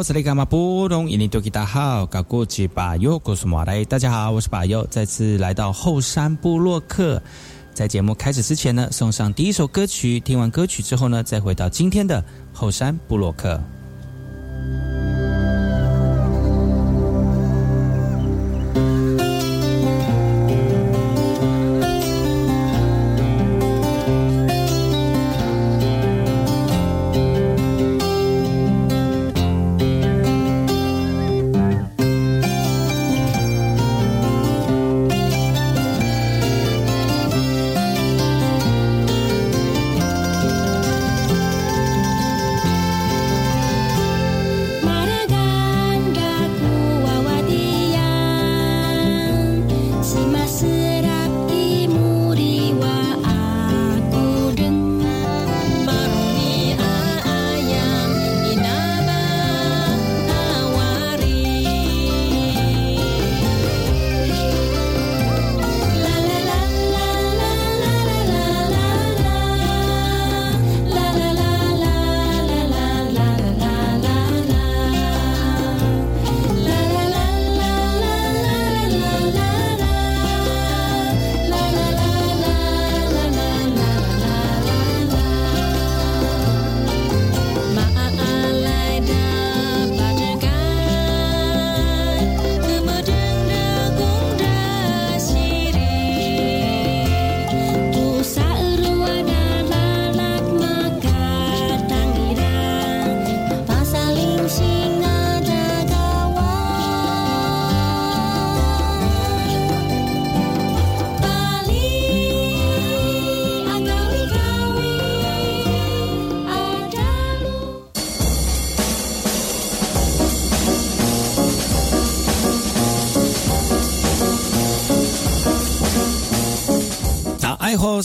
哎呦，这里干嘛不懂？印尼多吉大好，搞过去把右，告诉马来，大家好，我是巴尤，再次来到后山部落克。在节目开始之前呢，送上第一首歌曲。听完歌曲之后呢，再回到今天的后山部落克。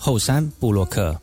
后山布洛克。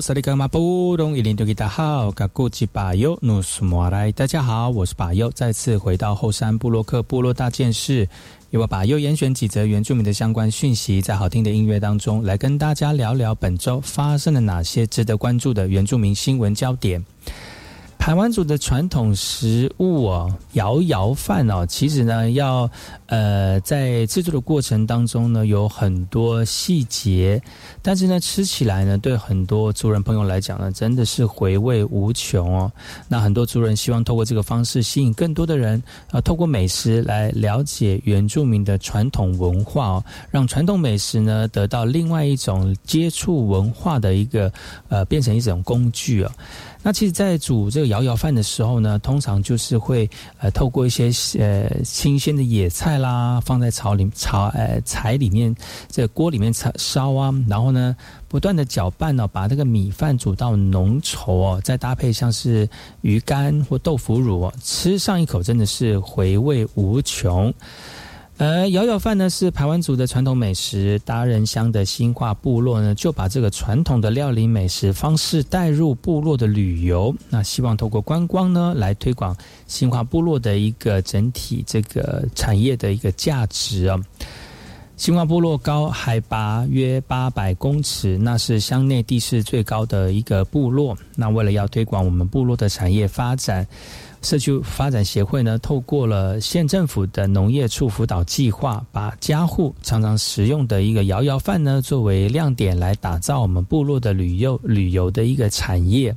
萨利格马布隆伊林多吉达好，噶古吉巴尤努苏莫来，大家好，我是巴尤，再次回到后山布洛克部落大件事，由我巴尤严选几则原住民的相关讯息，在好听的音乐当中，来跟大家聊聊本周发生了哪些值得关注的原住民新闻焦点。台湾族的传统食物哦，摇摇饭哦，其实呢，要呃在制作的过程当中呢，有很多细节，但是呢，吃起来呢，对很多族人朋友来讲呢，真的是回味无穷哦。那很多族人希望透过这个方式，吸引更多的人啊，透过美食来了解原住民的传统文化哦，让传统美食呢得到另外一种接触文化的一个呃，变成一种工具哦。那其实，在煮这个摇摇饭的时候呢，通常就是会呃透过一些呃新鲜的野菜啦，放在炒里炒呃柴里面，这锅里面炒烧啊，然后呢不断的搅拌呢，把这个米饭煮到浓稠哦，再搭配像是鱼干或豆腐乳哦，吃上一口真的是回味无穷。呃，摇摇饭呢是排湾族的传统美食，达人乡的新化部落呢就把这个传统的料理美食方式带入部落的旅游，那希望透过观光呢来推广新化部落的一个整体这个产业的一个价值啊。新化部落高海拔约八百公尺，那是乡内地势最高的一个部落。那为了要推广我们部落的产业发展。社区发展协会呢，透过了县政府的农业处辅导计划，把家户常常食用的一个摇摇饭呢，作为亮点来打造我们部落的旅游旅游的一个产业。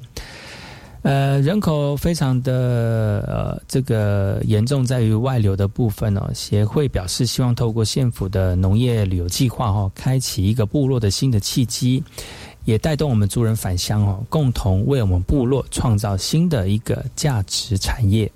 呃，人口非常的呃，这个严重在于外流的部分哦。协会表示，希望透过县府的农业旅游计划哈，开启一个部落的新的契机。也带动我们族人返乡哦，共同为我们部落创造新的一个价值产业。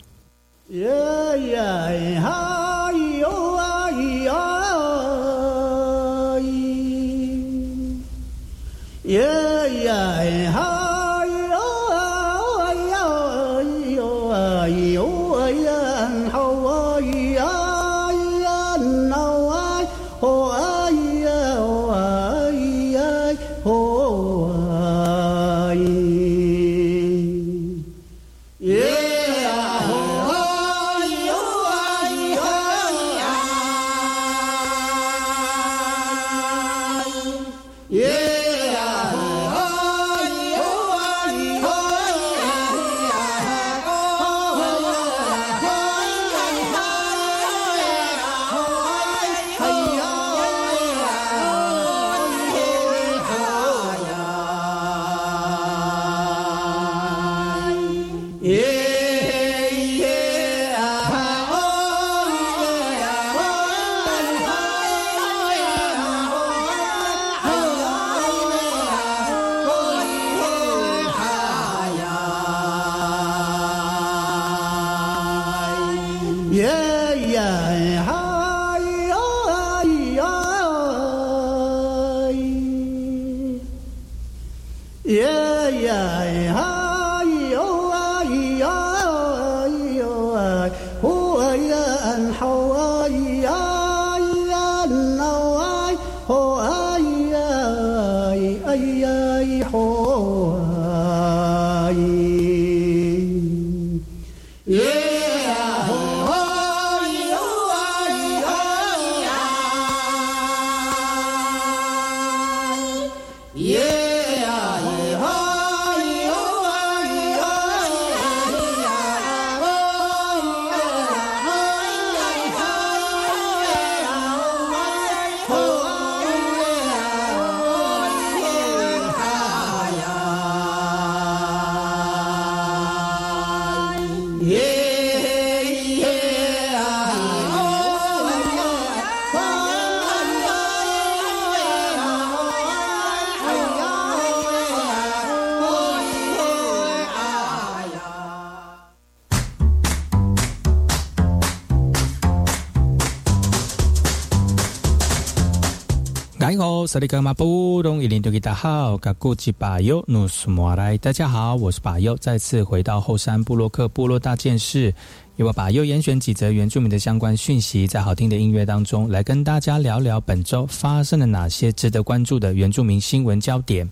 萨利格马布隆伊林多吉达好，嘎古吉巴尤努苏莫来，大家好，我是巴尤，再次回到后山布洛克部落大件事，由我巴尤严选几则原住民的相关讯息，在好听的音乐当中，来跟大家聊聊本周发生了哪些值得关注的原住民新闻焦点。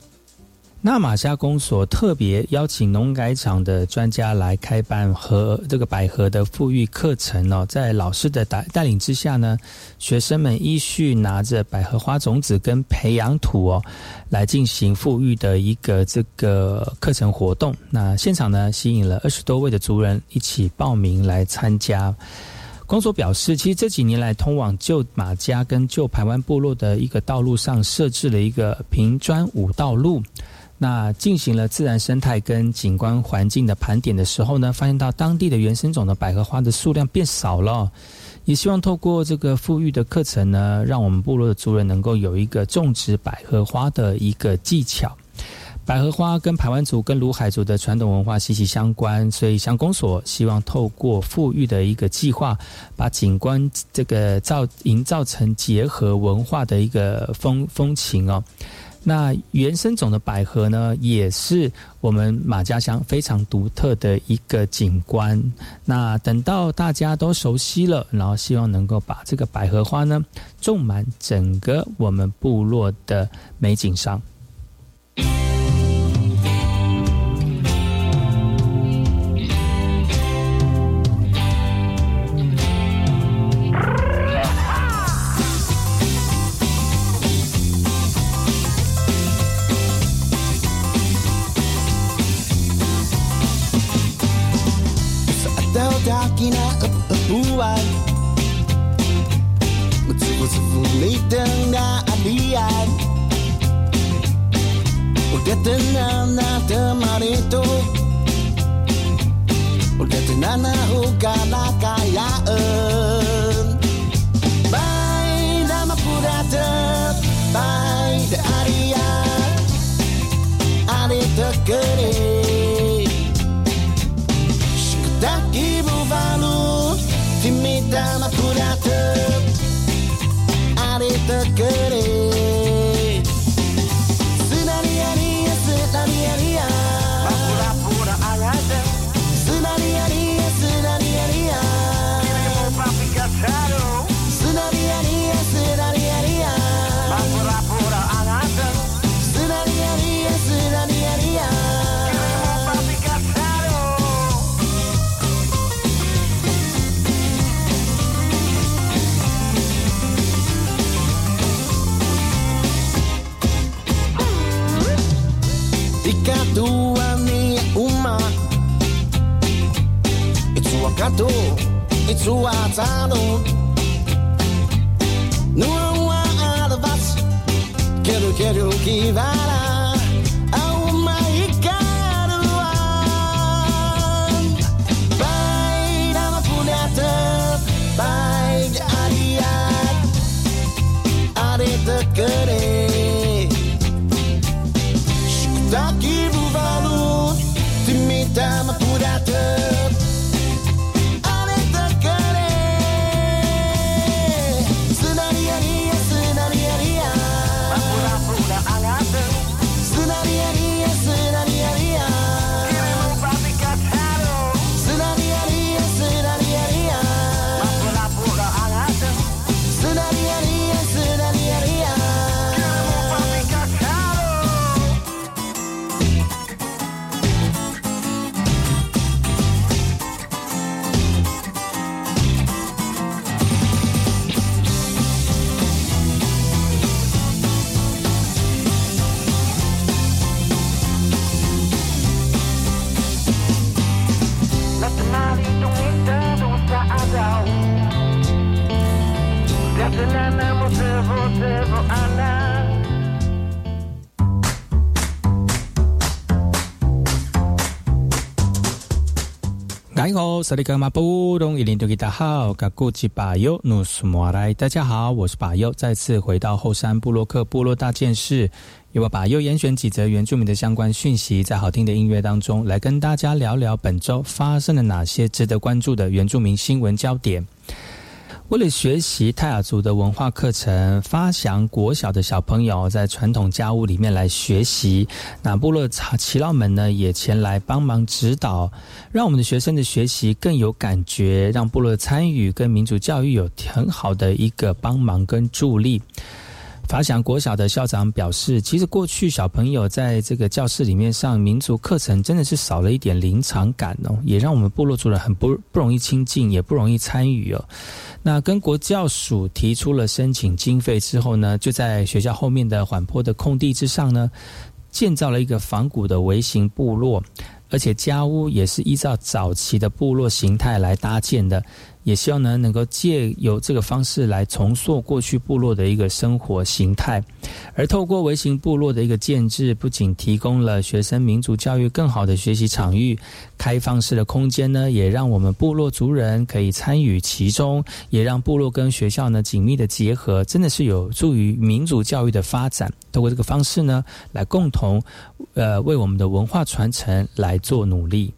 那马夏公所特别邀请农改场的专家来开办和这个百合的富裕课程哦，在老师的带带领之下呢，学生们依序拿着百合花种子跟培养土哦，来进行富裕的一个这个课程活动。那现场呢，吸引了二十多位的族人一起报名来参加。公所表示，其实这几年来，通往旧马家跟旧排湾部落的一个道路上设置了一个平砖五道路。那进行了自然生态跟景观环境的盘点的时候呢，发现到当地的原生种的百合花的数量变少了，也希望透过这个富裕的课程呢，让我们部落的族人能够有一个种植百合花的一个技巧。百合花跟排湾族跟卢海族的传统文化息息相关，所以乡公所希望透过富裕的一个计划，把景观这个造营造成结合文化的一个风风情哦。那原生种的百合呢，也是我们马家乡非常独特的一个景观。那等到大家都熟悉了，然后希望能够把这个百合花呢种满整个我们部落的美景上。Betul-betul tengah alian Udah tenang na teman itu Udah tenang na hukana kayaan querer. tror att han nog Nu har han alla vatt Kedjo, kedjo, kivala 萨利格马布隆伊林多吉达好，卡古吉巴尤努苏莫来，大家好，我是巴尤，再次回到后山布洛克部落大件事，由我巴尤严选几则原住民的相关讯息，在好听的音乐当中来跟大家聊聊本周发生了哪些值得关注的原住民新闻焦点。为了学习泰雅族的文化课程，发祥国小的小朋友在传统家务里面来学习。那部落耆老们呢，也前来帮忙指导，让我们的学生的学习更有感觉，让部落参与跟民族教育有很好的一个帮忙跟助力。法祥国小的校长表示，其实过去小朋友在这个教室里面上民族课程，真的是少了一点临场感哦，也让我们部落族人很不不容易亲近，也不容易参与哦。那跟国教署提出了申请经费之后呢，就在学校后面的缓坡的空地之上呢，建造了一个仿古的微型部落，而且家屋也是依照早期的部落形态来搭建的。也希望呢，能够借由这个方式来重塑过去部落的一个生活形态，而透过微型部落的一个建制，不仅提供了学生民族教育更好的学习场域，开放式的空间呢，也让我们部落族人可以参与其中，也让部落跟学校呢紧密的结合，真的是有助于民族教育的发展。透过这个方式呢，来共同，呃，为我们的文化传承来做努力。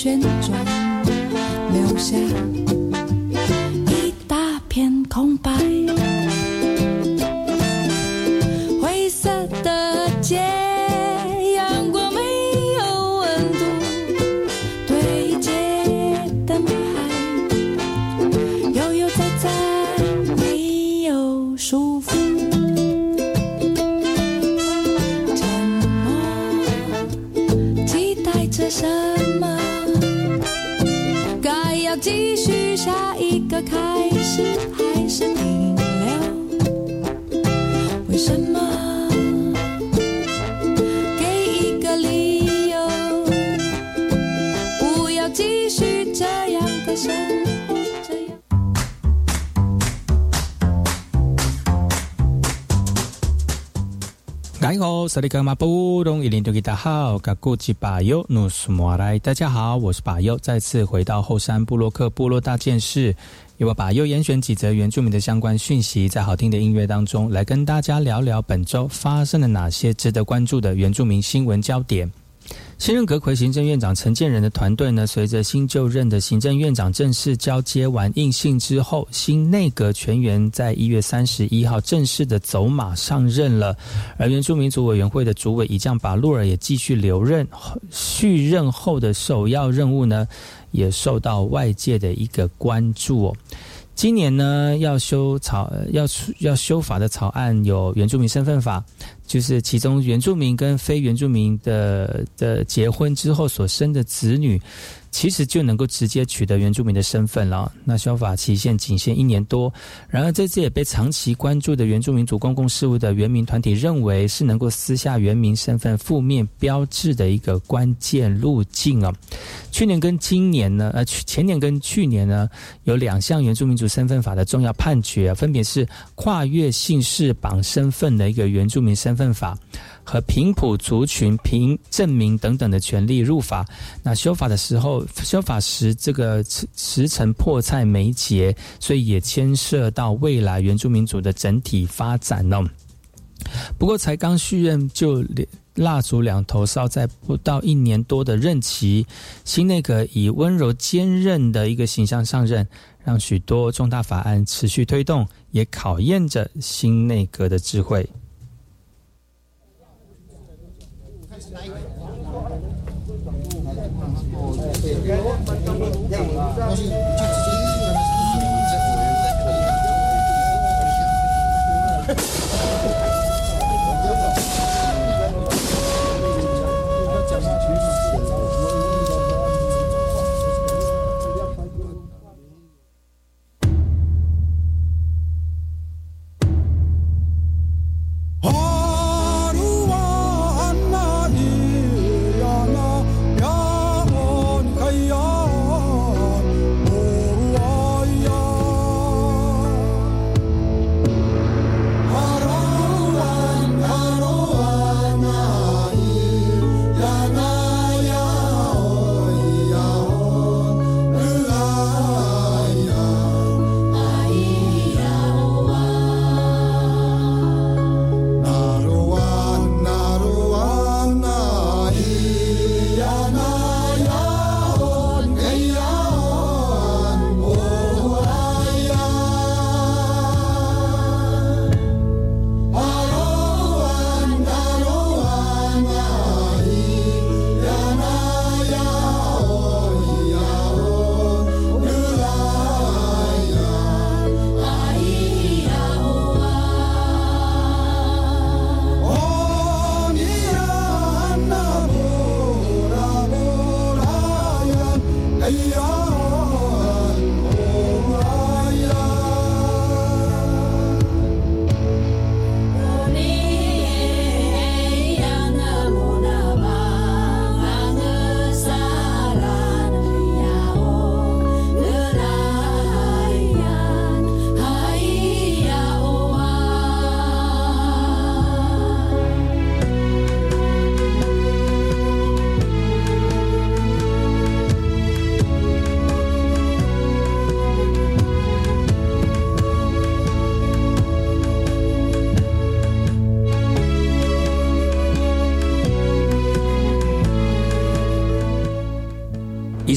选萨利格马布隆伊林多吉达好，嘎古吉巴尤努苏莫来，大家好，我是巴尤，再次回到后山布洛克部落大件事，由我巴尤严选几则原住民的相关讯息，在好听的音乐当中来跟大家聊聊本周发生了哪些值得关注的原住民新闻焦点。新任阁魁行政院长陈建仁的团队呢，随着新就任的行政院长正式交接完印信之后，新内阁全员在一月三十一号正式的走马上任了。而原住民族委员会的主委以将把路尔也继续留任，续任后的首要任务呢，也受到外界的一个关注。今年呢，要修草要要修法的草案有原住民身份法，就是其中原住民跟非原住民的的结婚之后所生的子女。其实就能够直接取得原住民的身份了。那修法期限仅限一年多。然而，这次也被长期关注的原住民族公共事务的原民团体认为，是能够撕下原民身份负面标志的一个关键路径啊。去年跟今年呢，呃，前年跟去年呢，有两项原住民族身份法的重要判决，分别是跨越姓氏绑身份的一个原住民身份法。和平埔族群凭证明等等的权利入法，那修法的时候，修法时这个时辰迫在眉睫，所以也牵涉到未来原住民族的整体发展呢。不过才刚续任就蜡烛两头烧，在不到一年多的任期，新内阁以温柔坚韧的一个形象上任，让许多重大法案持续推动，也考验着新内阁的智慧。以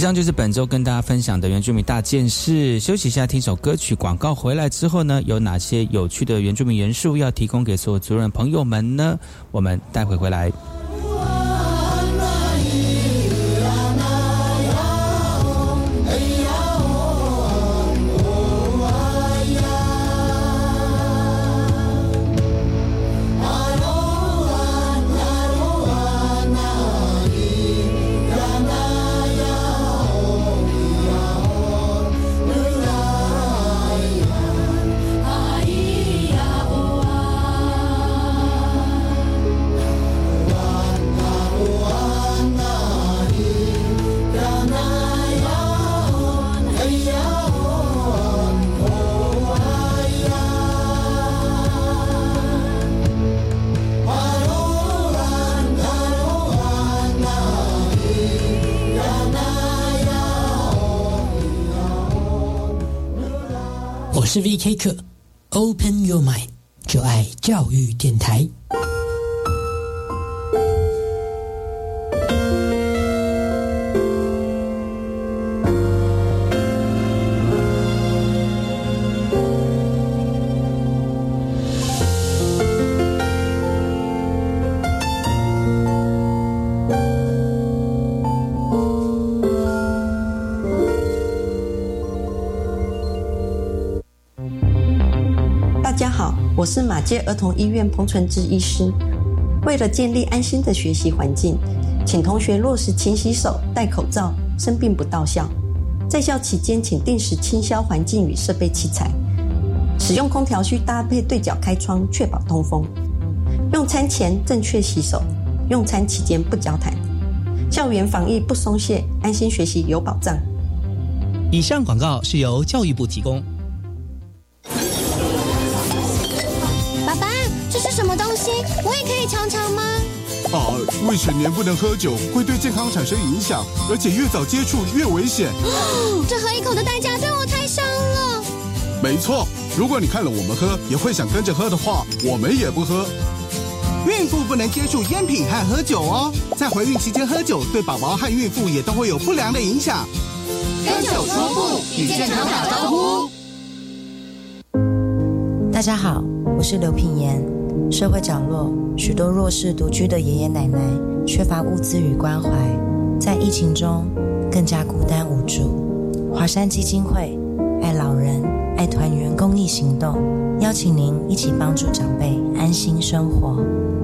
以上就是本周跟大家分享的原住民大件事。休息一下，听首歌曲。广告回来之后呢，有哪些有趣的原住民元素要提供给所有族人朋友们呢？我们待会回来。接儿童医院彭纯之医师。为了建立安心的学习环境，请同学落实勤洗手、戴口罩，生病不到校。在校期间，请定时清消环境与设备器材。使用空调需搭配对角开窗，确保通风。用餐前正确洗手，用餐期间不交谈。校园防疫不松懈，安心学习有保障。以上广告是由教育部提供。我也可以尝尝吗？啊，未成年不能喝酒，会对健康产生影响，而且越早接触越危险。这喝一口的代价对我太伤了。没错，如果你看了我们喝，也会想跟着喝的话，我们也不喝。孕妇不能接触烟品和喝酒哦，在怀孕期间喝酒，对宝宝和孕妇也都会有不良的影响。跟酒说不，与健康打招呼。大家好，我是刘品言。社会角落许多弱势独居的爷爷奶奶，缺乏物资与关怀，在疫情中更加孤单无助。华山基金会爱老人、爱团圆公益行动，邀请您一起帮助长辈安心生活，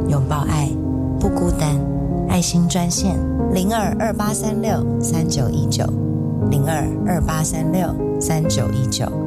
拥抱爱，不孤单。爱心专线零二二八三六三九一九零二二八三六三九一九。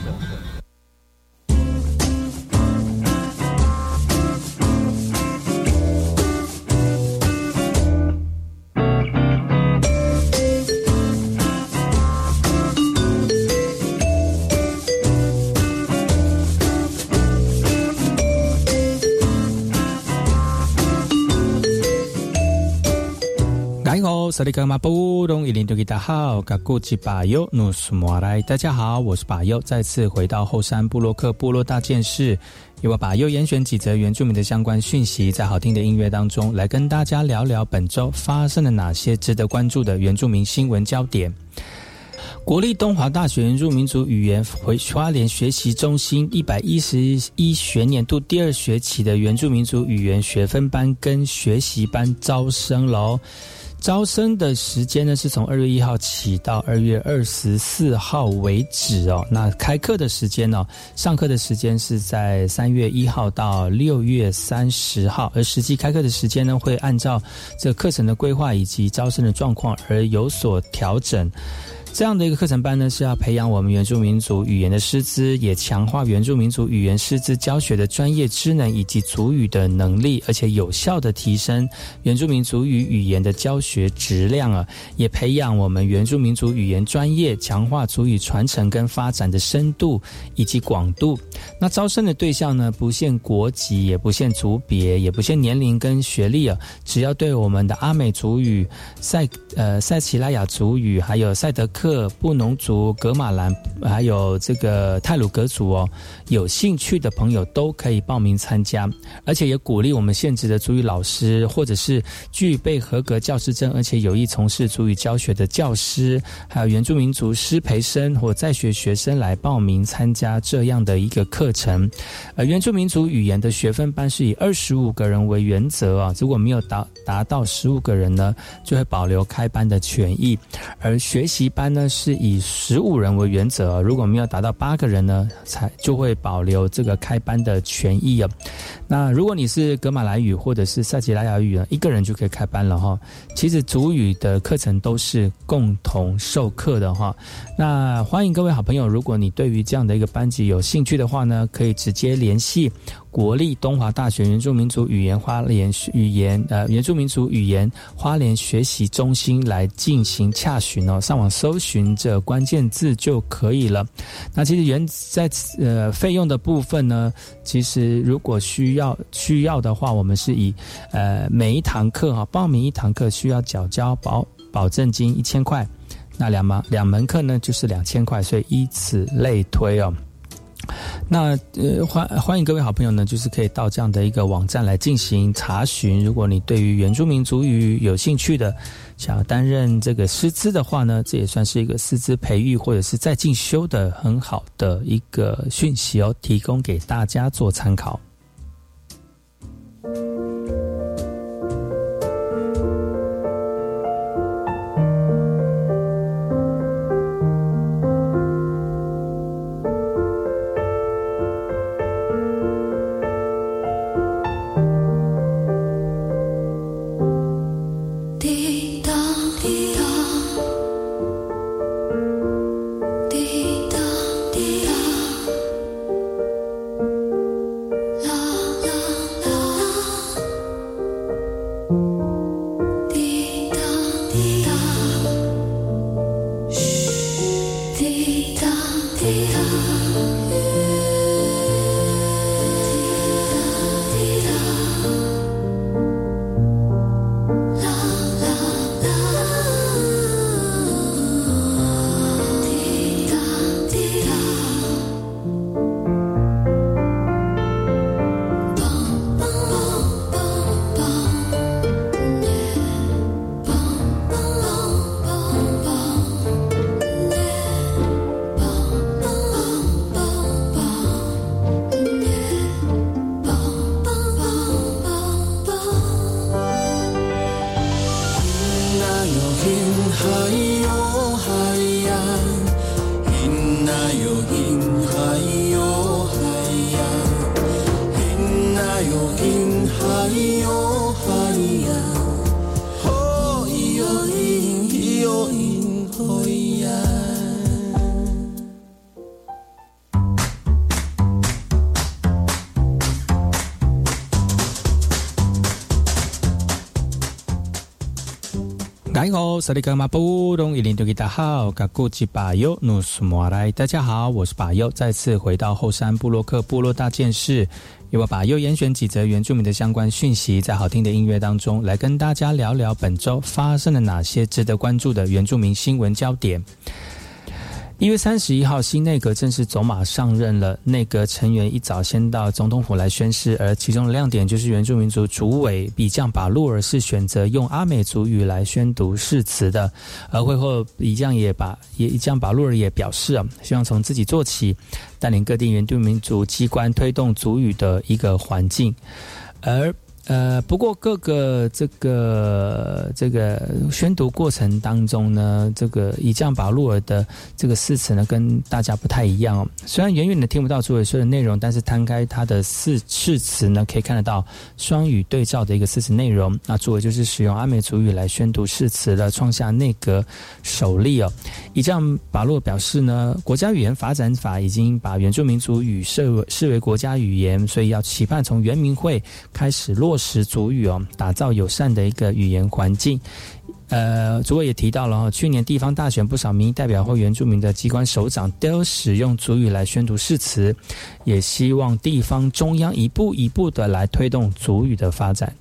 萨利格马布隆伊林多吉达好，嘎古吉巴尤努斯莫来，大家好，我是巴尤，再次回到后山部落克部落大件事，由我巴尤严选几则原住民的相关讯息，在好听的音乐当中来跟大家聊聊本周发生了哪些值得关注的原住民新闻焦点。国立东华大学原住民族语言回花莲学习中心一百一十一学年度第二学期的原住民族语言学分班跟学习班招生喽。招生的时间呢，是从二月一号起到二月二十四号为止哦。那开课的时间呢，上课的时间是在三月一号到六月三十号，而实际开课的时间呢，会按照这课程的规划以及招生的状况而有所调整。这样的一个课程班呢，是要培养我们原住民族语言的师资，也强化原住民族语言师资教学的专业知能以及族语的能力，而且有效的提升原住民族语语言的教学质量啊，也培养我们原住民族语言专业，强化族语传承跟发展的深度以及广度。那招生的对象呢，不限国籍，也不限族别，也不限年龄跟学历啊，只要对我们的阿美族语、塞呃塞奇拉雅族语，还有塞德克。克布农族、格马兰，还有这个泰鲁格族哦，有兴趣的朋友都可以报名参加，而且也鼓励我们现职的主语老师，或者是具备合格教师证，而且有意从事主语教学的教师，还有原住民族师培生或在学学生来报名参加这样的一个课程。呃，原住民族语言的学分班是以二十五个人为原则啊，如果没有达达到十五个人呢，就会保留开班的权益，而学习班。呢是以十五人为原则，如果没有达到八个人呢，才就会保留这个开班的权益啊。那如果你是格马兰语或者是塞吉拉雅语呢，一个人就可以开班了哈。其实主语的课程都是共同授课的哈。那欢迎各位好朋友，如果你对于这样的一个班级有兴趣的话呢，可以直接联系。国立东华大学原住民族语言花莲语言呃原住民族语言花莲学习中心来进行洽询哦，上网搜寻这关键字就可以了。那其实原在呃费用的部分呢，其实如果需要需要的话，我们是以呃每一堂课哈报名一堂课需要缴交保保证金一千块，那两门两门课呢就是两千块，所以以此类推哦。那呃，欢欢迎各位好朋友呢，就是可以到这样的一个网站来进行查询。如果你对于原住民族语有兴趣的，想要担任这个师资的话呢，这也算是一个师资培育或者是在进修的很好的一个讯息哦，提供给大家做参考。萨利格马布隆伊林多吉达好，卡古吉巴尤努斯莫来，大家好，我是巴尤，再次回到后山布洛克部落大件事，由我巴尤严选几则原住民的相关讯息，在好听的音乐当中，来跟大家聊聊本周发生了哪些值得关注的原住民新闻焦点。一月三十一号，新内阁正式走马上任了。内阁成员一早先到总统府来宣誓，而其中的亮点就是原住民族主委比将把路尔是选择用阿美族语来宣读誓词的。而会后，比将也把也一将把路尔也表示啊，希望从自己做起，带领各地原住民族机关推动族语的一个环境。而呃，不过各个这个这个宣读过程当中呢，这个以降把路尔的这个誓词呢，跟大家不太一样哦。虽然远远的听不到主委说的内容，但是摊开他的誓誓词呢，可以看得到双语对照的一个誓词内容。那主委就是使用阿美族语来宣读誓词的，创下内阁首例哦。以降把路表示呢，国家语言发展法已经把原住民族语设视为国家语言，所以要期盼从原民会开始落。落实主语哦，打造友善的一个语言环境。呃，主委也提到了，去年地方大选，不少民意代表或原住民的机关首长都使用主语来宣读誓词，也希望地方中央一步一步的来推动主语的发展。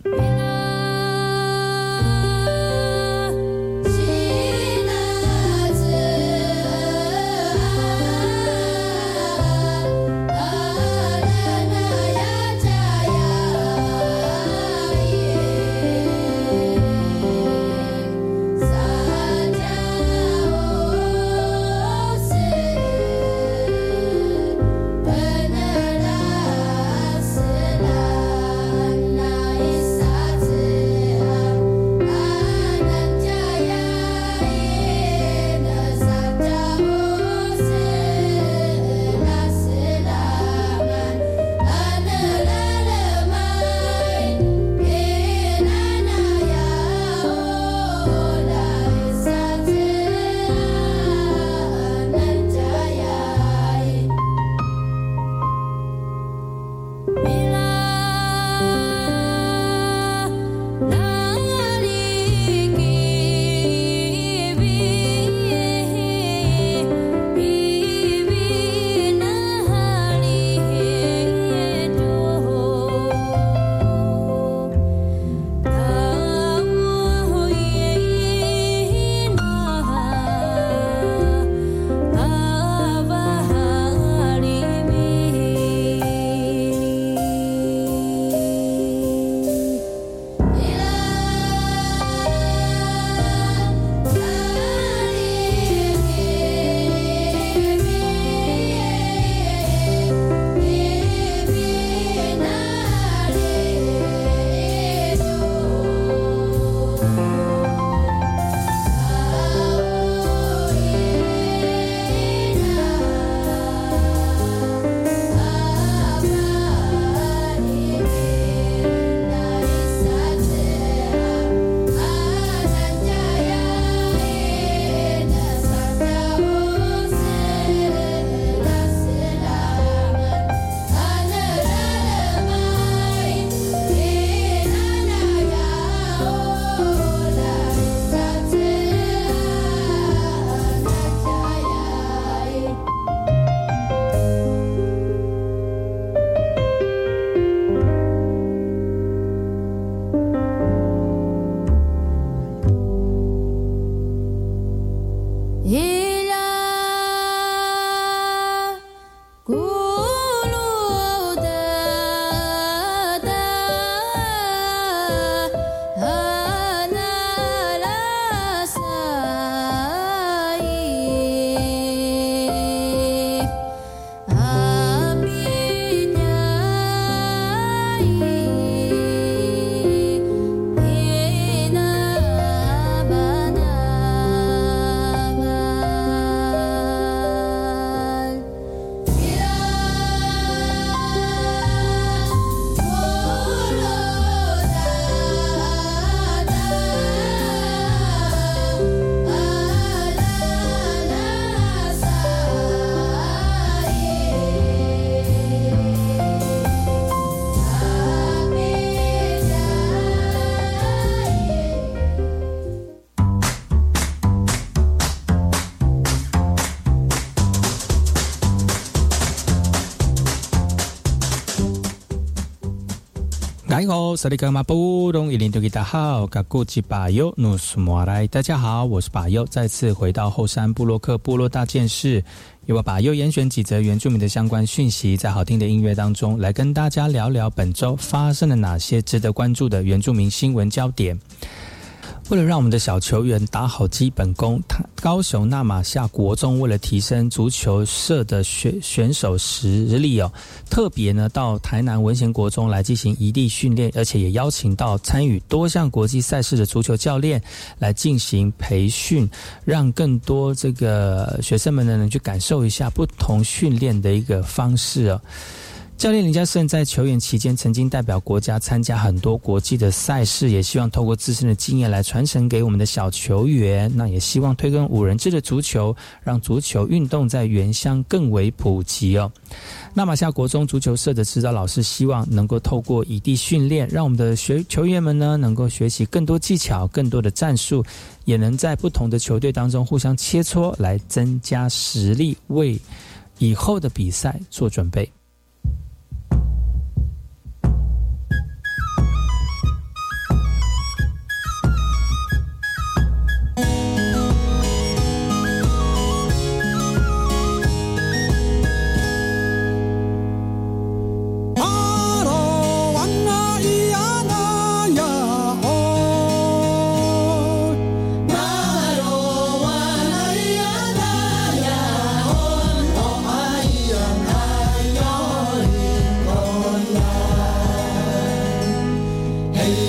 大家好，萨利格马布隆伊林多吉达好，嘎古吉巴尤努苏莫来。大家好，我是巴尤，再次回到后山布洛克部落大件事，由我巴尤严选几则原住民的相关讯息，在好听的音乐当中，来跟大家聊聊本周发生了哪些值得关注的原住民新闻焦点。为了让我们的小球员打好基本功，他高雄纳马夏国中为了提升足球社的选选手实力哦，特别呢到台南文贤国中来进行异地训练，而且也邀请到参与多项国际赛事的足球教练来进行培训，让更多这个学生们呢能去感受一下不同训练的一个方式哦。教练林家胜在球员期间曾经代表国家参加很多国际的赛事，也希望透过自身的经验来传承给我们的小球员。那也希望推跟五人制的足球，让足球运动在原乡更为普及哦。那马夏国中足球社的指导老师希望能够透过异地训练，让我们的学球员们呢能够学习更多技巧、更多的战术，也能在不同的球队当中互相切磋，来增加实力，为以后的比赛做准备。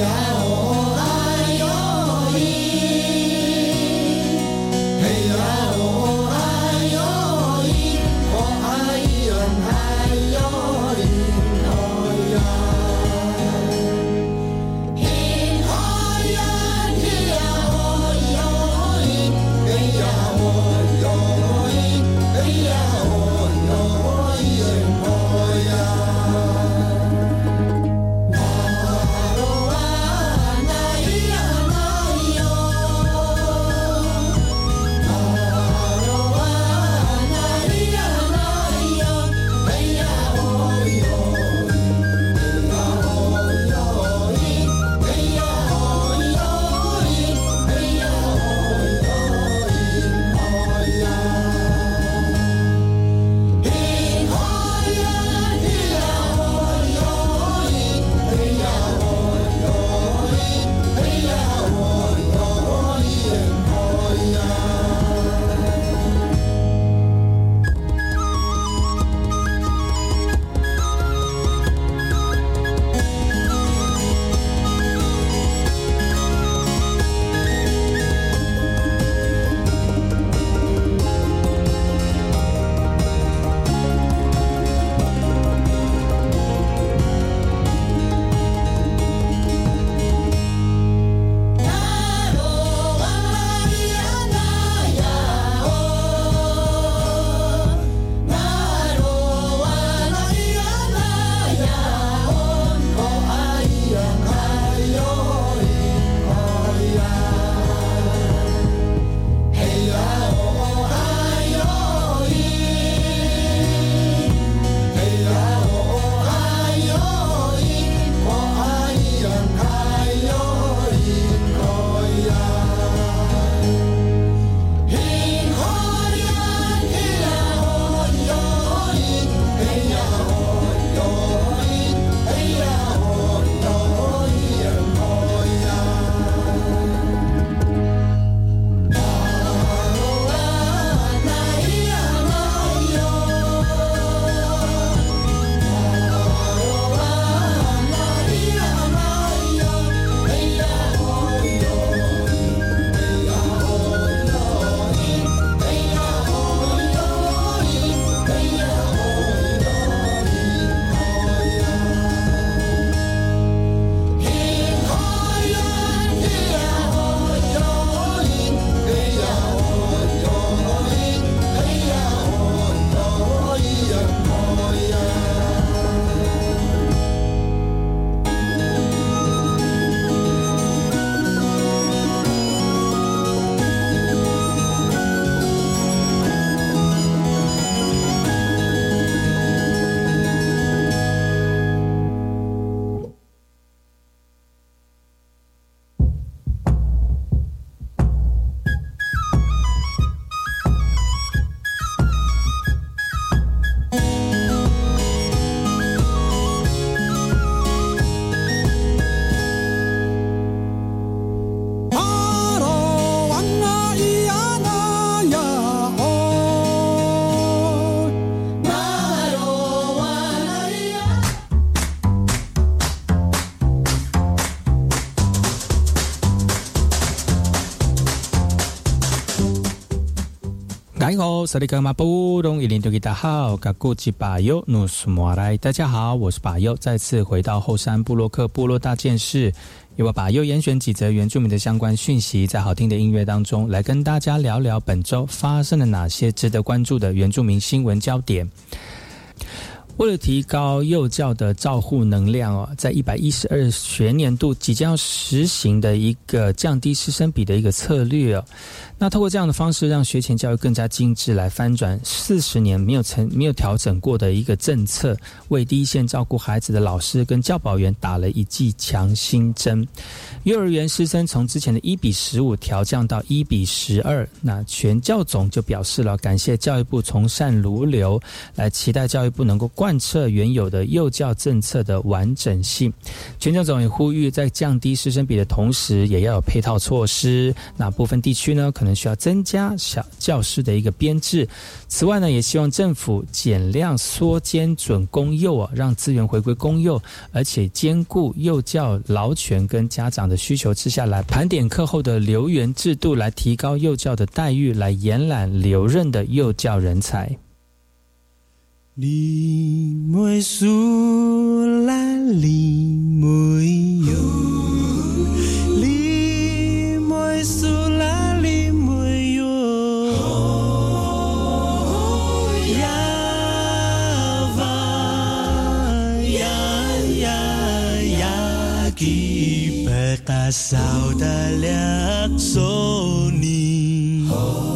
light. 萨利格马布隆伊林多吉达好，嘎古吉巴尤努苏莫来，大家好，我是巴尤，再次回到后山布洛克部落大件事，由我巴尤严选几则原住民的相关讯息，在好听的音乐当中，来跟大家聊聊本周发生了哪些值得关注的原住民新闻焦点。为了提高幼教的照护能量哦，在一百一十二学年度即将要实行的一个降低师生比的一个策略哦。那透过这样的方式，让学前教育更加精致，来翻转四十年没有成没有调整过的一个政策，为第一线照顾孩子的老师跟教保员打了一剂强心针。幼儿园师生从之前的一比十五调降到一比十二，那全教总就表示了感谢教育部从善如流，来期待教育部能够贯贯彻原有的幼教政策的完整性。全教总也呼吁，在降低师生比的同时，也要有配套措施。那部分地区呢，可能需要增加小教师的一个编制。此外呢，也希望政府减量缩减准公幼啊，让资源回归公幼，而且兼顾幼教劳权跟家长的需求之下来盘点课后的留园制度，来提高幼教的待遇，来延揽留任的幼教人才。你没苏啦，你没有，你没苏啦，你没有，呀吧呀呀呀，ki pekasau dalyak soni. Bekasauda,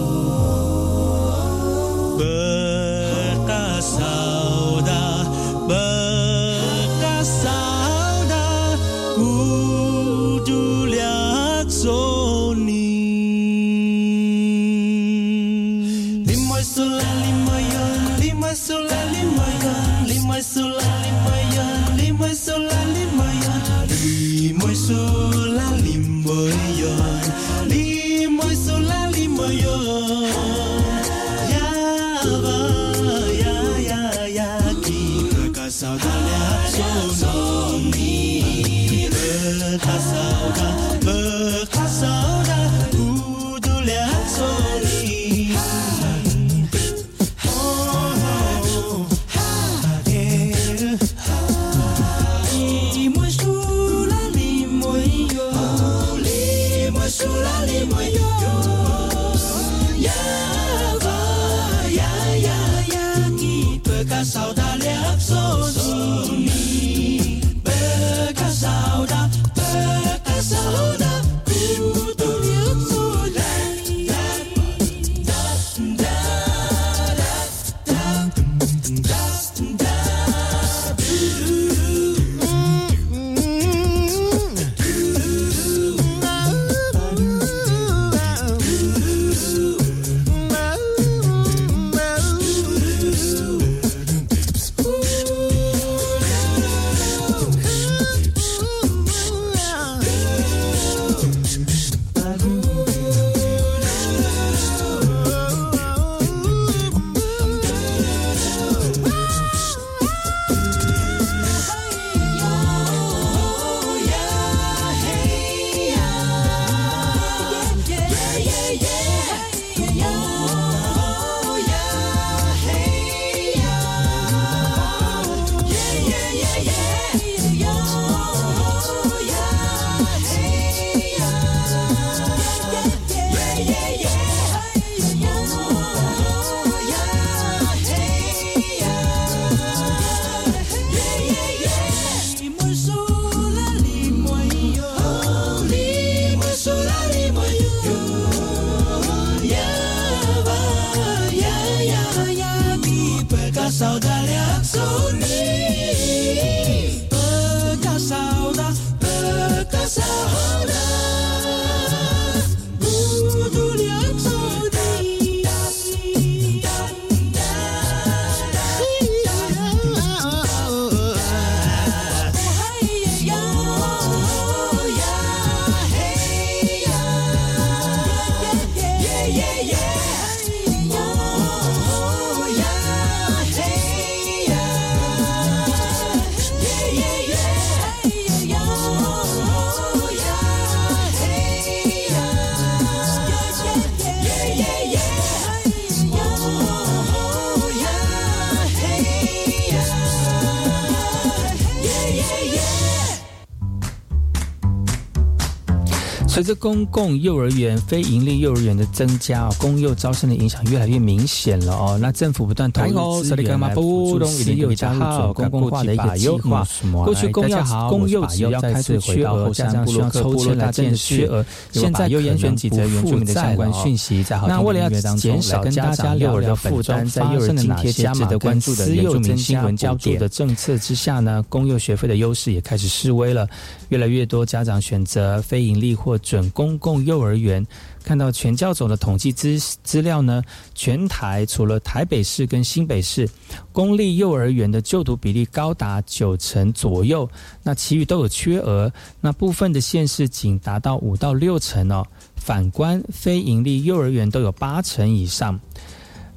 随着公共幼儿园、非营利幼儿园的增加，公幼招生的影响越来越明显了哦。那政府不断投入资源来辅助私幼加入准公共化的一个计划。过去公幼公幼只要开始缺额，家长需要抽签来建缺额。现在又严选几则原住民的相关讯息，在好听音乐当中来跟大家聊聊负担在幼儿津贴值得关注的原住民新闻焦点的政策之下呢，公幼学费的优势也开始示威了。越来越多家长选择非营利或准公共幼儿园。看到全教总的统计资资料呢，全台除了台北市跟新北市公立幼儿园的就读比例高达九成左右，那其余都有缺额。那部分的县市仅达到五到六成哦。反观非营利幼儿园都有八成以上。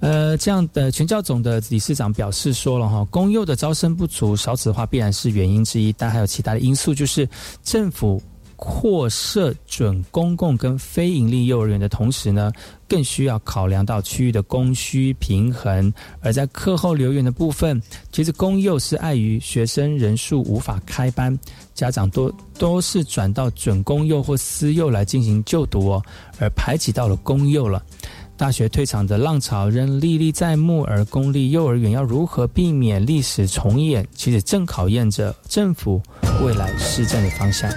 呃，这样的全教总的理事长表示说了哈，公幼的招生不足、少子化必然是原因之一，但还有其他的因素，就是政府扩设准公共跟非营利幼儿园的同时呢，更需要考量到区域的供需平衡。而在课后留园的部分，其实公幼是碍于学生人数无法开班，家长都都是转到准公幼或私幼来进行就读哦，而排挤到了公幼了。大学退场的浪潮仍历历在目，而公立幼儿园要如何避免历史重演，其实正考验着政府未来施政的方向。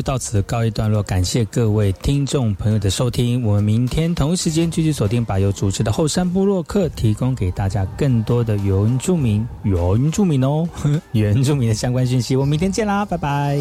就到此告一段落，感谢各位听众朋友的收听。我们明天同一时间继续锁定把由主持的后山部落客，提供给大家更多的原住民、原住民哦、原住民的相关讯息。我们明天见啦，拜拜。